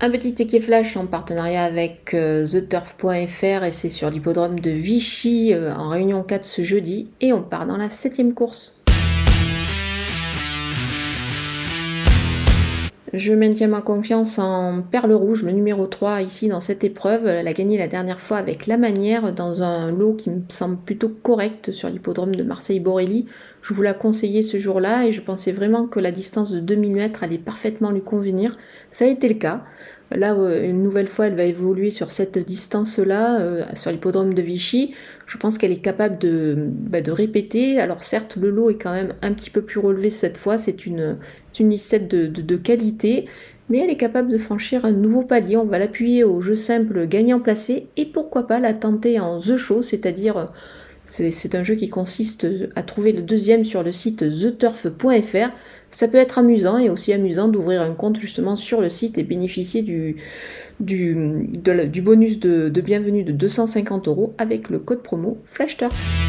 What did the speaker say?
Un petit ticket flash en partenariat avec euh, TheTurf.fr et c'est sur l'hippodrome de Vichy euh, en réunion 4 ce jeudi et on part dans la septième course. Je maintiens ma confiance en Perle Rouge, le numéro 3 ici dans cette épreuve. Elle a gagné la dernière fois avec la manière dans un lot qui me semble plutôt correct sur l'hippodrome de Marseille-Borelli. Je vous la conseillais ce jour-là et je pensais vraiment que la distance de 2000 mètres allait parfaitement lui convenir. Ça a été le cas. Là, euh, une nouvelle fois, elle va évoluer sur cette distance-là, euh, sur l'hippodrome de Vichy. Je pense qu'elle est capable de, bah, de répéter. Alors certes, le lot est quand même un petit peu plus relevé cette fois. C'est une, une listette de, de, qualité, mais elle est capable de franchir un nouveau palier. On va l'appuyer au jeu simple gagnant placé et pourquoi pas la tenter en The Show, c'est-à-dire c'est un jeu qui consiste à trouver le deuxième sur le site theturf.fr. Ça peut être amusant et aussi amusant d'ouvrir un compte justement sur le site et bénéficier du, du, bonus de, de bienvenue de 250 euros avec le code promo FlashTurf.